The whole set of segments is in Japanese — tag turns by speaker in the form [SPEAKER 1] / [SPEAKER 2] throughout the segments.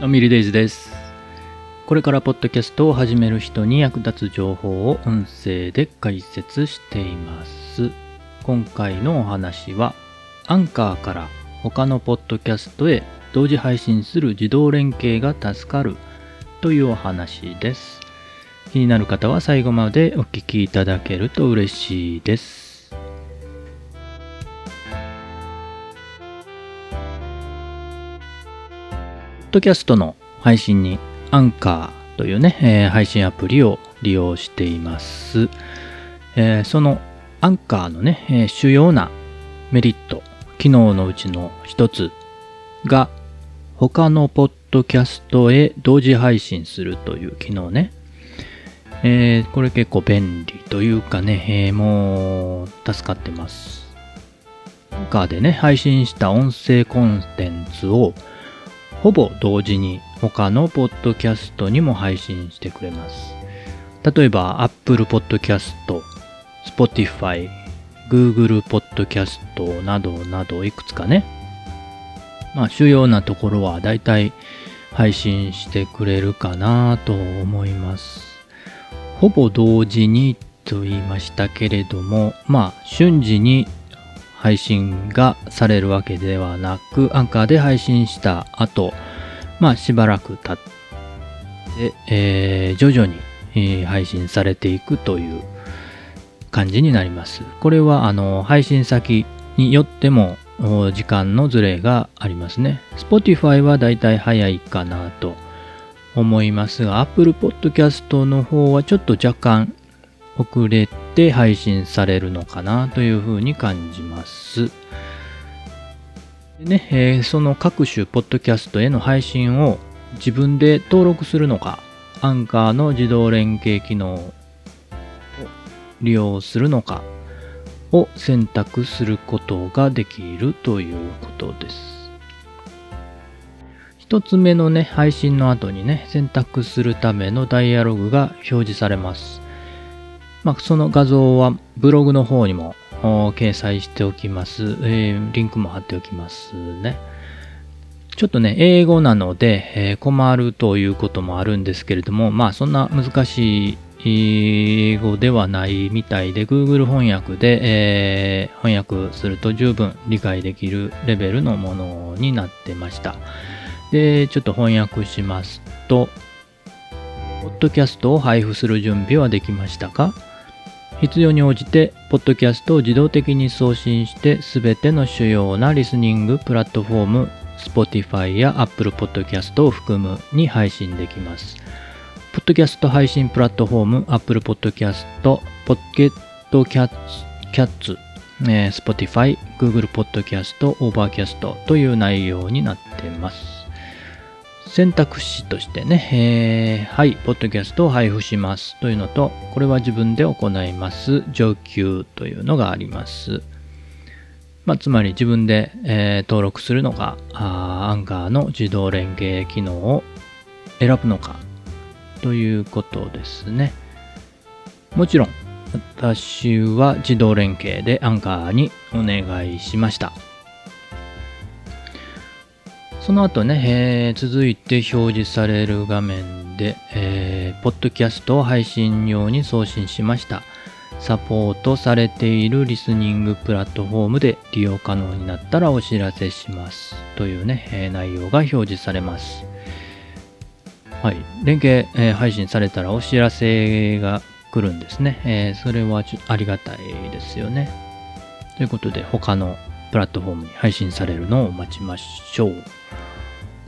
[SPEAKER 1] のミリデイズです。これからポッドキャストを始める人に役立つ情報を音声で解説しています。今回のお話は、アンカーから他のポッドキャストへ同時配信する自動連携が助かるというお話です。気になる方は最後までお聞きいただけると嬉しいです。ドキャストの配信にアンカーというね、えー配信アプリを利用しています。えーそのアンカーのね、えー主要なメリット、機能のうちの一つが他のポッドキャストへ同時配信するという機能ね。えーこれ結構便利というかね、えーもう助かってます。アンカーでね、配信した音声コンテンツをほぼ同時に他のポッドキャストにも配信してくれます。例えば Apple Podcast、Spotify、Google Podcast などなどいくつかね。まあ主要なところはだいたい配信してくれるかなと思います。ほぼ同時にと言いましたけれども、まあ瞬時に配信がされるわけではなく、アンカーで配信した後、まあしばらく経って、えー徐々に、配信されていくという感じになります。これはあの配信先によっても時間のずれがありますね。Spotify はだいたい早いかなと思いますが、Apple Podcast の方はちょっと若干遅れて配信されるのかなというふうに感じます。でね、えーその各種ポッドキャストへの配信を自分で登録するのか、アンカーの自動連携機能を利用するのかを選択することができるということです。一つ目のね、配信の後にね、選択するためのダイアログが表示されます。まあ、その画像はブログの方にも掲載しておきます、えーリンクも貼っておきますね。ちょっとね、英語なので、えー困るということもあるんですけれども、まあそんな難しい英語ではないみたいで、Google 翻訳で、えー翻訳すると十分理解できるレベルのものになってました。で、ちょっと翻訳しますと、ポッドキャストを配布する準備はできましたか？必要に応じて、ポッドキャストを自動的に送信して、すべての主要なリスニングプラットフォーム、Spotify や Apple Podcast を含むに配信できます。ポッドキャスト配信プラットフォーム、Apple Podcast、Pocket Cats、え Spotify、Google Podcast、Overcast という内容になっています。選択肢としてね、えーはい、ポッドキャストを配布しますというのと、これは自分で行います上級というのがあります。まあ、つまり自分で、えー登録するのか、アンカーの自動連携機能を選ぶのかということですね。もちろん、私は自動連携でアンカーにお願いしました。その後ね、えー続いて表示される画面で、えーポッドキャストを配信用に送信しました。サポートされているリスニングプラットフォームで利用可能になったらお知らせします。というね、えー内容が表示されます。はい。連携、えー配信されたらお知らせが来るんですね。えーそれはありがたいですよね。ということで、他のプラットフォームに配信されるのを待ちましょう。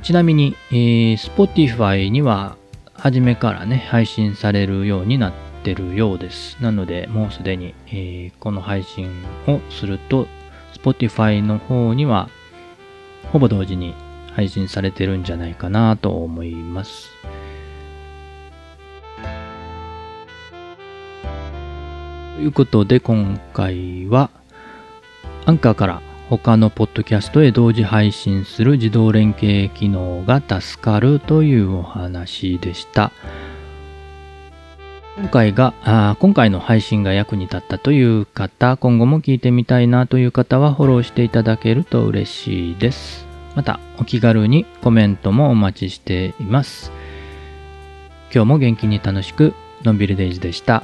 [SPEAKER 1] ちなみに、えー Spotify には初めからね、配信されるようになってるようです。なので、もうすでに、えーこの配信をすると、Spotify の方には、ほぼ同時に配信されてるんじゃないかなと思います。ということで、今回は、アンカーから他のポッドキャストへ同時配信する自動連携機能が助かるというお話でした。今回が、あ今回の配信が役に立ったという方、今後も聞いてみたいなという方はフォローしていただけると嬉しいです。またお気軽にコメントもお待ちしています。今日も元気に楽しくのんびりデイズでした。